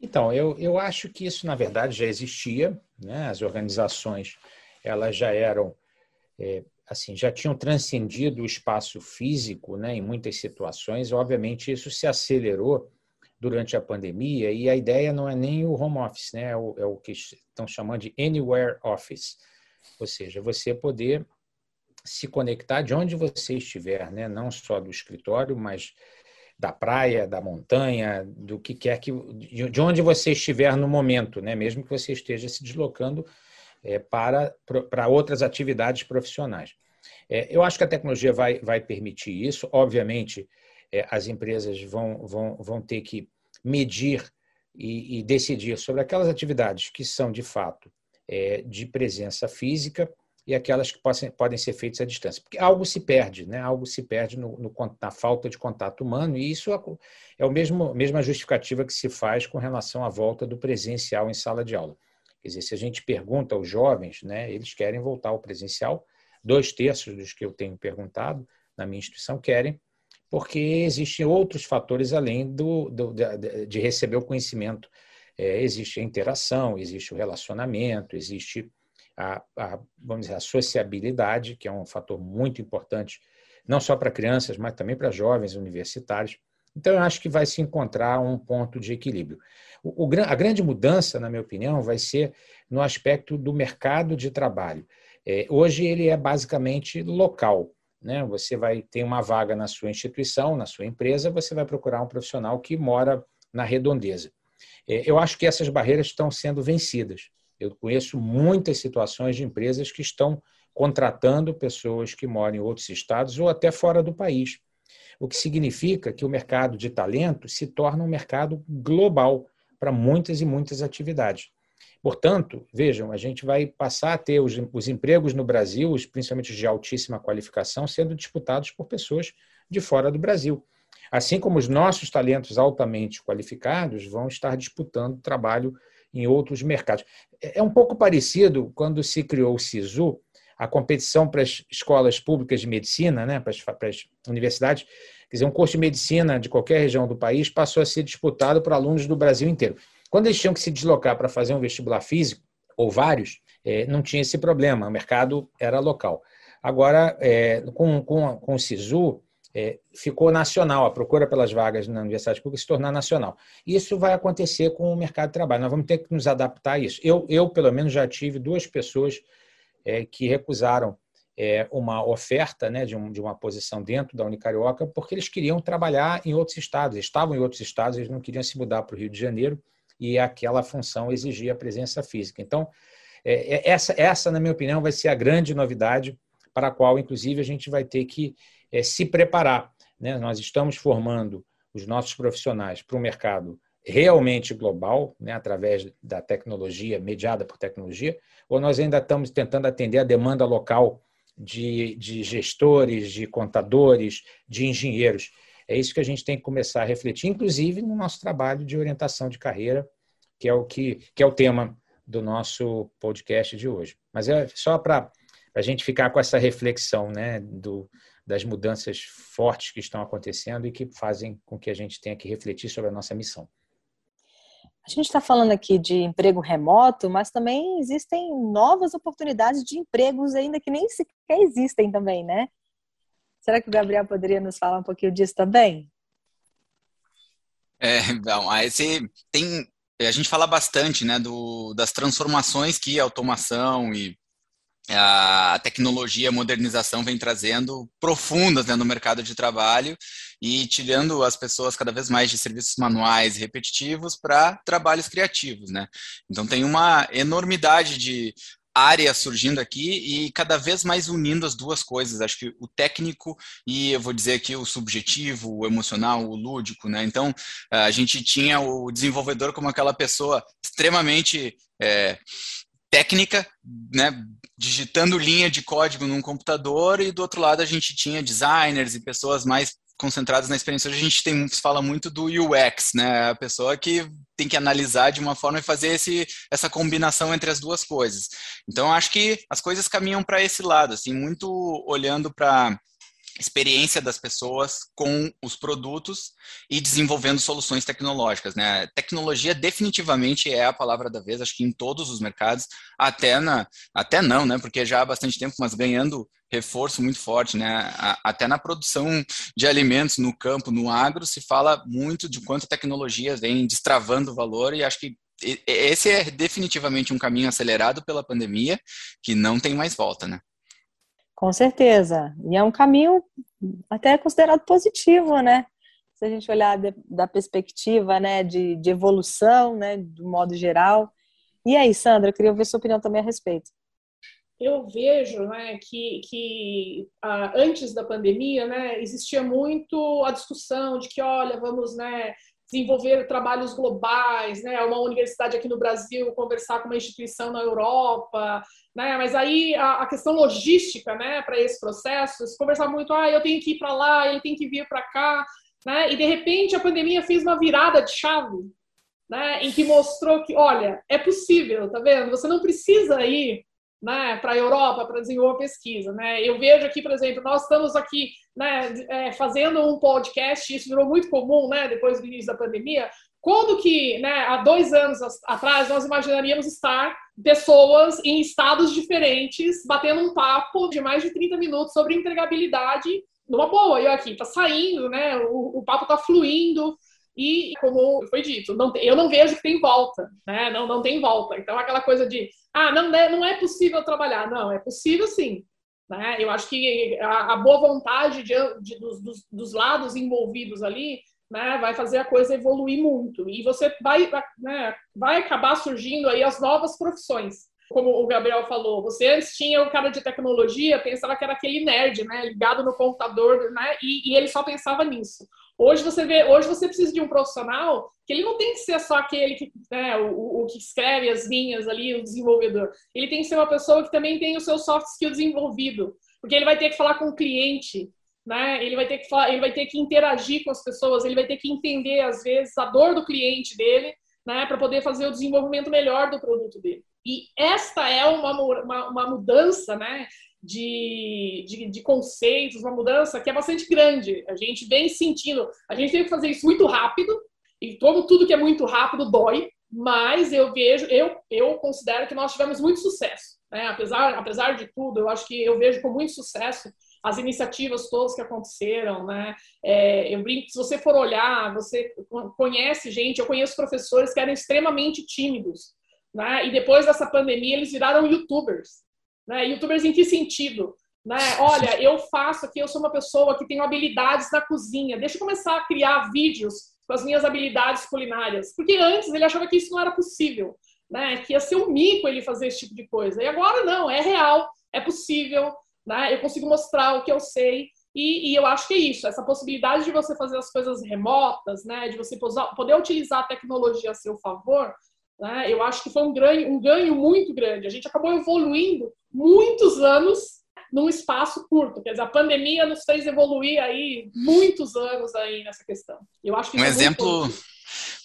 Então, eu, eu acho que isso, na verdade, já existia. Né? As organizações elas já eram, é, assim, já tinham transcendido o espaço físico né, em muitas situações. Obviamente, isso se acelerou durante a pandemia e a ideia não é nem o home office, né? é, o, é o que estão chamando de anywhere office. Ou seja, você poder se conectar de onde você estiver, né? não só do escritório, mas da praia, da montanha, do que quer que de onde você estiver no momento, né? Mesmo que você esteja se deslocando é, para para outras atividades profissionais. É, eu acho que a tecnologia vai vai permitir isso. Obviamente, é, as empresas vão vão vão ter que medir e, e decidir sobre aquelas atividades que são de fato é, de presença física e aquelas que possam, podem ser feitas à distância. Porque algo se perde, né? algo se perde no, no, na falta de contato humano, e isso é o mesmo, a mesma justificativa que se faz com relação à volta do presencial em sala de aula. Quer dizer, se a gente pergunta aos jovens, né, eles querem voltar ao presencial, dois terços dos que eu tenho perguntado na minha instituição querem, porque existem outros fatores além do, do de, de, receber o conhecimento. É, existe a interação, existe o relacionamento, existe a, a, vamos dizer, a sociabilidade, que é um fator muito importante, não só para crianças, mas também para jovens universitários. Então, eu acho que vai se encontrar um ponto de equilíbrio. O, o, a grande mudança, na minha opinião, vai ser no aspecto do mercado de trabalho. É, hoje, ele é basicamente local. Né? Você vai ter uma vaga na sua instituição, na sua empresa, você vai procurar um profissional que mora na redondeza. É, eu acho que essas barreiras estão sendo vencidas. Eu conheço muitas situações de empresas que estão contratando pessoas que moram em outros estados ou até fora do país. O que significa que o mercado de talento se torna um mercado global para muitas e muitas atividades. Portanto, vejam, a gente vai passar a ter os, os empregos no Brasil, principalmente os de altíssima qualificação, sendo disputados por pessoas de fora do Brasil. Assim como os nossos talentos altamente qualificados vão estar disputando trabalho em outros mercados. É, é um pouco parecido quando se criou o SISU, a competição para as escolas públicas de medicina, né, para, as, para as universidades. Quer dizer, um curso de medicina de qualquer região do país passou a ser disputado por alunos do Brasil inteiro. Quando eles tinham que se deslocar para fazer um vestibular físico, ou vários, é, não tinha esse problema, o mercado era local. Agora, é, com, com, com o SISU, é, ficou nacional, a procura pelas vagas na universidade pública se tornar nacional. Isso vai acontecer com o mercado de trabalho, nós vamos ter que nos adaptar a isso. Eu, eu pelo menos, já tive duas pessoas é, que recusaram é, uma oferta né, de, um, de, uma posição dentro da Unicarioca porque eles queriam trabalhar em outros estados, eles estavam em outros estados, eles não queriam se mudar para o Rio de Janeiro e aquela função exigia a presença física. Então, é, é, essa, essa, na minha opinião, vai ser a grande novidade para a qual, inclusive, a gente vai ter que é, se preparar. Né? Nós estamos formando os nossos profissionais para um mercado realmente global, né, através da tecnologia, mediada por tecnologia, ou nós ainda estamos tentando atender a demanda local de, de gestores, de contadores, de engenheiros. É isso que a gente tem que começar a refletir, inclusive no nosso trabalho de orientação de carreira, que é o que, que é o tema do nosso podcast de hoje. Mas é só para a gente ficar com essa reflexão né, do, das mudanças fortes que estão acontecendo e que fazem com que a gente tenha que refletir sobre a nossa missão. A gente está falando aqui de emprego remoto, mas também existem novas oportunidades de empregos ainda que nem sequer existem também, né? Será que o Gabriel poderia nos falar um pouquinho disso também? É, bom, esse tem a gente fala bastante, né, do, das transformações que a automação e a tecnologia, a modernização vem trazendo profundas né, no mercado de trabalho e tirando as pessoas cada vez mais de serviços manuais e repetitivos para trabalhos criativos, né? Então tem uma enormidade de área surgindo aqui e cada vez mais unindo as duas coisas. Acho que o técnico e eu vou dizer aqui o subjetivo, o emocional, o lúdico, né? Então a gente tinha o desenvolvedor como aquela pessoa extremamente é, técnica, né? Digitando linha de código num computador e do outro lado a gente tinha designers e pessoas mais concentradas na experiência. Hoje a gente tem, fala muito do UX, né? A pessoa que tem que analisar de uma forma e fazer esse, essa combinação entre as duas coisas. Então, acho que as coisas caminham para esse lado, assim, muito olhando para experiência das pessoas com os produtos e desenvolvendo soluções tecnológicas, né? Tecnologia definitivamente é a palavra da vez, acho que em todos os mercados, até na, até não, né? Porque já há bastante tempo, mas ganhando reforço muito forte, né? Até na produção de alimentos no campo, no agro, se fala muito de quanto a tecnologia vem destravando o valor e acho que esse é definitivamente um caminho acelerado pela pandemia que não tem mais volta, né? Com certeza. E é um caminho até considerado positivo, né? Se a gente olhar de, da perspectiva né, de, de evolução, né, do modo geral. E aí, Sandra, eu queria ouvir sua opinião também a respeito. Eu vejo né, que, que ah, antes da pandemia né, existia muito a discussão de que, olha, vamos né, desenvolver trabalhos globais, né, uma universidade aqui no Brasil conversar com uma instituição na Europa, né? Mas aí a, a questão logística, né, para esse processo, se conversar muito, ah, eu tenho que ir para lá, ele tem que vir para cá, né? E de repente a pandemia fez uma virada de chave, né, em que mostrou que, olha, é possível, tá vendo? Você não precisa ir né, para a Europa para desenvolver pesquisa. Né? Eu vejo aqui, por exemplo, nós estamos aqui né, é, fazendo um podcast, isso virou muito comum né, depois do início da pandemia, quando que, né, há dois anos atrás, nós imaginaríamos estar pessoas em estados diferentes, batendo um papo de mais de 30 minutos sobre entregabilidade numa boa. Eu aqui, tá saindo, né, o, o papo tá fluindo, e, como foi dito, não, eu não vejo que tem volta, né? Não, não tem volta. Então, aquela coisa de, ah, não é, não é possível trabalhar. Não, é possível sim. Né? Eu acho que a, a boa vontade de, de, dos, dos, dos, lados envolvidos ali né, vai fazer a coisa evoluir muito. E você vai, né, vai acabar surgindo aí as novas profissões. Como o Gabriel falou, você antes tinha o cara de tecnologia, pensava que era aquele nerd, né, ligado no computador, né, e, e ele só pensava nisso. Hoje você vê, hoje você precisa de um profissional que ele não tem que ser só aquele que, né, o, o, que escreve as linhas ali, o desenvolvedor. Ele tem que ser uma pessoa que também tem o seu soft skill desenvolvido, porque ele vai ter que falar com o cliente, né? Ele vai ter que falar, ele vai ter que interagir com as pessoas, ele vai ter que entender às vezes a dor do cliente dele, né, para poder fazer o desenvolvimento melhor do produto dele. E esta é uma, uma, uma mudança, né, de, de, de, conceitos, uma mudança que é bastante grande. A gente vem sentindo, a gente tem que fazer isso muito rápido, e como tudo que é muito rápido dói, mas eu vejo, eu, eu considero que nós tivemos muito sucesso. Né? Apesar, apesar de tudo, eu acho que eu vejo com muito sucesso as iniciativas todas que aconteceram, né? É, eu brinco, se você for olhar, você conhece gente, eu conheço professores que eram extremamente tímidos, né? E depois dessa pandemia eles viraram youtubers, né? Youtubers em que sentido? Né? Olha, eu faço aqui, eu sou uma pessoa que tenho habilidades na cozinha, deixa eu começar a criar vídeos com as minhas habilidades culinárias, porque antes ele achava que isso não era possível, né? Que ia ser um mico ele fazer esse tipo de coisa. E agora não, é real, é possível, né? Eu consigo mostrar o que eu sei e, e, eu acho que é isso, essa possibilidade de você fazer as coisas remotas, né? De você poder utilizar a tecnologia a seu favor, né? Eu acho que foi um ganho, um ganho muito grande. A gente acabou evoluindo muitos anos num espaço curto. Quer dizer, a pandemia nos fez evoluir aí muitos anos aí nessa questão. Eu acho que um é exemplo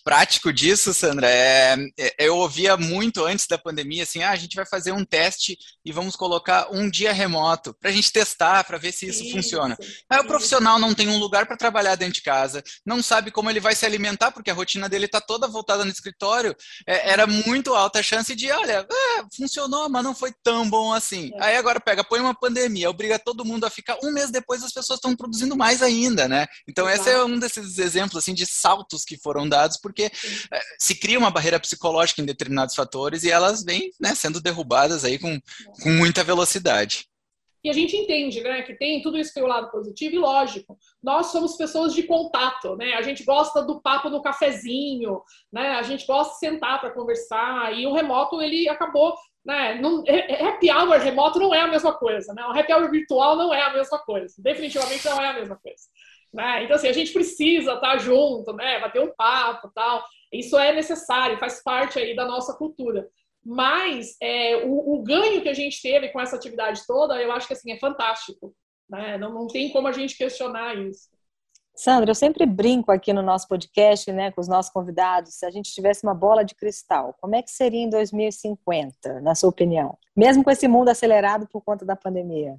prático disso, Sandra, é, é, eu ouvia muito antes da pandemia assim, ah, a gente vai fazer um teste e vamos colocar um dia remoto para a gente testar, para ver se isso, isso funciona. Aí o profissional não tem um lugar para trabalhar dentro de casa, não sabe como ele vai se alimentar, porque a rotina dele está toda voltada no escritório. É, era muito alta a chance de, olha, é, funcionou, mas não foi tão bom assim. É. Aí agora pega, põe uma pandemia, obriga todo mundo a ficar um mês depois, as pessoas estão produzindo mais ainda, né? Então Exato. esse é um desses exemplos assim de saltos que foram dados, porque porque é, se cria uma barreira psicológica em determinados fatores e elas vêm né, sendo derrubadas aí com, com muita velocidade. E a gente entende, né, que tem tudo isso tem o um lado positivo e lógico. Nós somos pessoas de contato, né? A gente gosta do papo no cafezinho, né? A gente gosta de sentar para conversar e o remoto ele acabou Né? Não, happy hour remoto não é a mesma coisa, né? O happy hour virtual não é a mesma coisa. Definitivamente não é a mesma coisa. Né? Então, assim, a gente precisa estar junto, né? bater um papo tal. Isso é necessário, faz parte aí da nossa cultura. Mas é, o, o, ganho que a gente teve com essa atividade toda, eu acho que assim, é fantástico. Né? Não, não tem como a gente questionar isso. Sandra, eu sempre brinco aqui no nosso podcast, né, com os nossos convidados, se a gente tivesse uma bola de cristal, como é que seria em 2050, na sua opinião? Mesmo com esse mundo acelerado por conta da pandemia.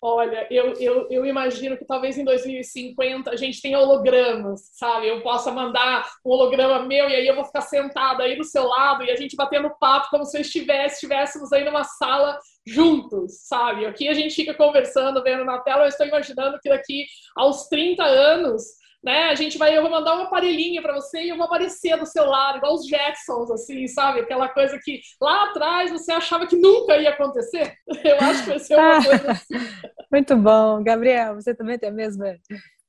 Olha, eu, eu, eu imagino que talvez em 2050 a gente tenha hologramas, sabe? Eu possa mandar um holograma meu e aí eu vou ficar sentada aí do seu lado e a gente batendo papo como se estivéssemos aí numa sala juntos, sabe? Aqui a gente fica conversando, vendo na tela, eu estou imaginando que daqui aos 30 anos né? A gente vai, eu vou mandar uma aparelhinho para você e eu vou aparecer do seu lado, igual os Jacksons, assim, sabe? Aquela coisa que lá atrás você achava que nunca ia acontecer. [laughs] Eu acho que vai ser uma coisa assim. [laughs] Muito bom. Gabriel, você também tem a mesma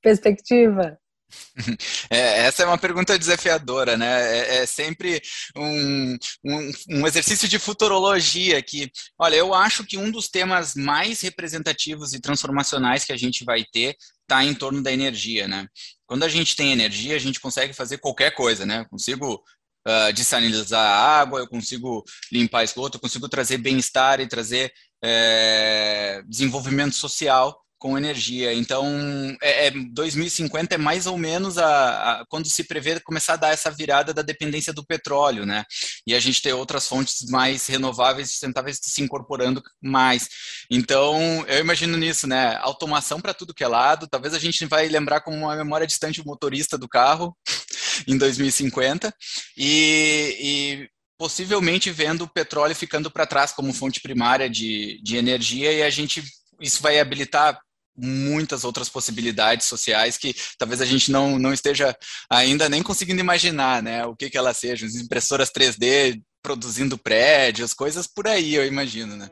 perspectiva? [laughs] É, essa é uma pergunta desafiadora, né? É, é sempre um, um, um, exercício de futurologia que, olha, eu acho que um dos temas mais representativos e transformacionais que a gente vai ter está em torno da energia, né? Quando a gente tem energia, a gente consegue fazer qualquer coisa, né? Eu consigo uh, a água, eu consigo limpar esgoto, eu consigo trazer bem-estar e trazer é, desenvolvimento social com energia. Então, é, é, 2050 é mais ou menos a, a, quando se prevê começar a dar essa virada da dependência do petróleo, né? E a gente ter outras fontes mais renováveis sustentáveis se incorporando mais. Então, eu imagino nisso, né? Automação para tudo que é lado. Talvez a gente vai lembrar como uma memória distante o motorista do carro [laughs] em 2050 e, e possivelmente vendo o petróleo ficando para trás como fonte primária de, de energia e a gente isso vai habilitar muitas outras possibilidades sociais que talvez a gente não, não esteja ainda nem conseguindo imaginar, né? O que, que elas sejam, impressoras 3D produzindo prédios, coisas por aí, eu imagino, né?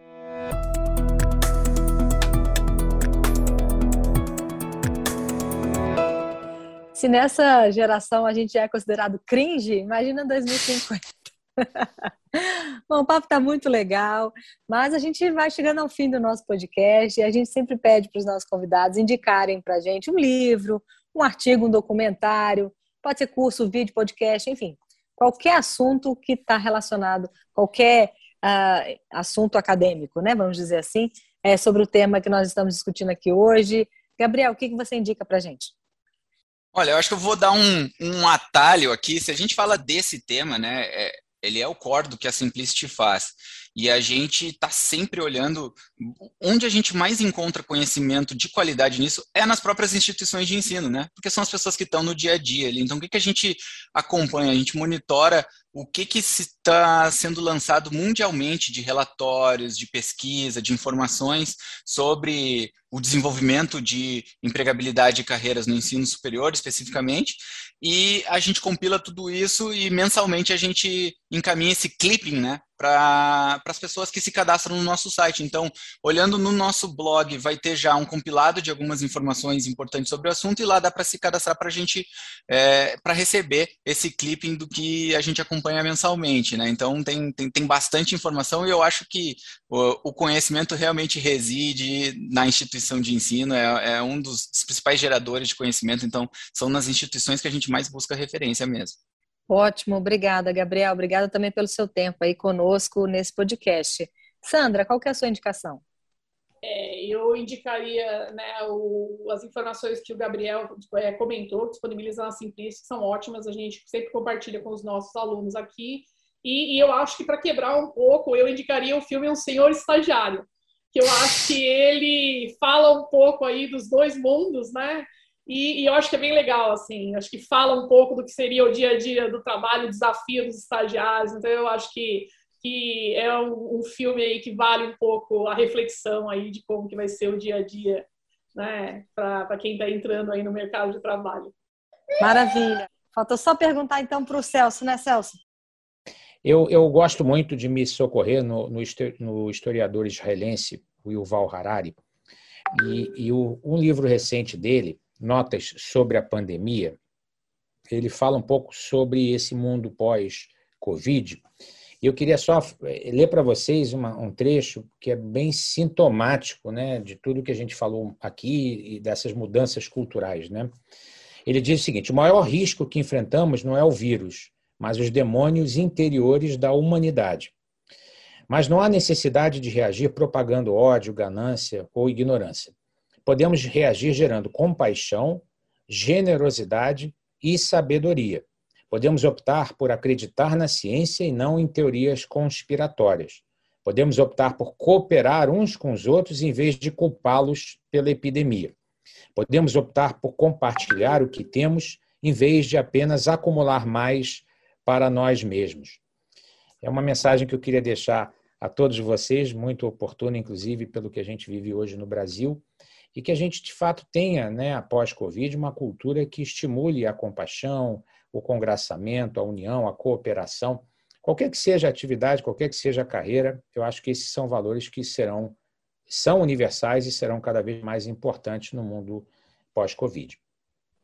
Se nessa geração a gente é considerado cringe, imagina 2050. [laughs] Bom, o papo está muito legal, mas a gente vai chegando ao fim do nosso podcast e a gente sempre pede para os nossos convidados indicarem para a gente um livro, um artigo, um documentário, pode ser curso, vídeo, podcast, enfim, qualquer assunto que está relacionado, qualquer uh, assunto acadêmico, né? Vamos dizer assim, é sobre o tema que nós estamos discutindo aqui hoje. Gabriel, o que, que você indica para a gente? Olha, eu acho que eu vou dar um, um atalho aqui. Se a gente fala desse tema, né, é, ele é o core do que a Simplicity faz. E a gente está sempre olhando onde a gente mais encontra conhecimento de qualidade nisso é nas próprias instituições de ensino, né? Porque são as pessoas que estão no dia a dia ali. Então, o que, que a gente acompanha? A gente monitora o que, que está sendo lançado mundialmente de relatórios, de pesquisa, de informações sobre o desenvolvimento de empregabilidade e carreiras no ensino superior, especificamente, e a gente compila tudo isso e mensalmente a gente encaminha esse clipping, né, para as pessoas que se cadastram no nosso site. Então, olhando no nosso blog, vai ter já um compilado de algumas informações importantes sobre o assunto e lá dá para se cadastrar para a gente, é, para receber esse clipping do que a gente acompanha mensalmente, né? Então, tem, tem, tem bastante informação e eu acho que o, o conhecimento realmente reside na instituição de ensino, é, é um dos principais geradores de conhecimento, então, são nas instituições que a gente mais busca referência mesmo. Ótimo, obrigada, Gabriel. Obrigada também pelo seu tempo aí conosco nesse podcast. Sandra, qual que é a sua indicação? É, eu indicaria né, o, as informações que o Gabriel é, comentou, disponibilizam na Simplice, que são ótimas, a gente sempre compartilha com os nossos alunos aqui. E, e eu acho que para quebrar um pouco, eu indicaria o filme Um Senhor Estagiário, que eu acho que ele fala um pouco aí dos dois mundos, né? E, e, eu acho que é bem legal, assim, acho que fala um pouco do que seria o dia a dia do trabalho, o desafio dos estagiários, então eu acho que, que é um, um filme aí que vale um pouco a reflexão aí de como que vai ser o dia a dia, né, para quem está entrando aí no mercado de trabalho. Maravilha. Faltou só perguntar então para o Celso, né, Celso? Eu, eu gosto muito de me socorrer no, no, no historiador israelense Yuval Harari, e, e o, um livro recente dele, notas sobre a pandemia, ele fala um pouco sobre esse mundo pós-Covid eu queria só eh, ler para vocês uma, um trecho que é bem sintomático né, de tudo que a gente falou aqui e dessas mudanças culturais. Né? Ele diz o seguinte: o maior risco que enfrentamos não é o vírus, mas os demônios interiores da humanidade. Mas não há necessidade de reagir propagando ódio, ganância ou ignorância. Podemos reagir gerando compaixão, generosidade e sabedoria. Podemos optar por acreditar na ciência e não em teorias conspiratórias. Podemos optar por cooperar uns com os outros em vez de culpá-los pela epidemia. Podemos optar por compartilhar o que temos em vez de apenas acumular mais para nós mesmos. É uma mensagem que eu queria deixar a todos vocês, muito oportuna, inclusive, pelo que a gente vive hoje no Brasil, e que a gente, de fato, tenha, né, após Covid, uma cultura que estimule a compaixão, o congraçamento, a união, a cooperação. Qualquer que seja a atividade, qualquer que seja a carreira, eu acho que esses são valores que serão são universais e serão cada vez mais importantes no mundo pós-Covid.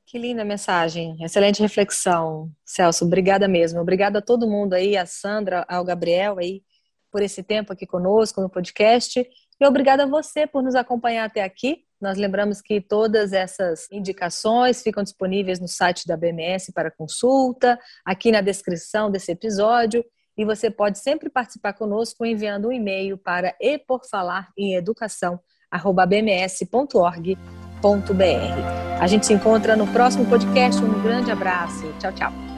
Que linda mensagem, excelente reflexão, Celso. Obrigada mesmo. Obrigada a todo mundo aí, a Sandra, ao Gabriel aí, por esse tempo aqui conosco no podcast. E obrigada a você por nos acompanhar até aqui. Nós lembramos que todas essas indicações ficam disponíveis no site da BMS para consulta, aqui na descrição desse episódio. E você pode sempre participar conosco enviando um e-mail para eporfalaremeducação@bms.org.br. A gente se encontra no próximo podcast. Um grande abraço. Tchau, tchau.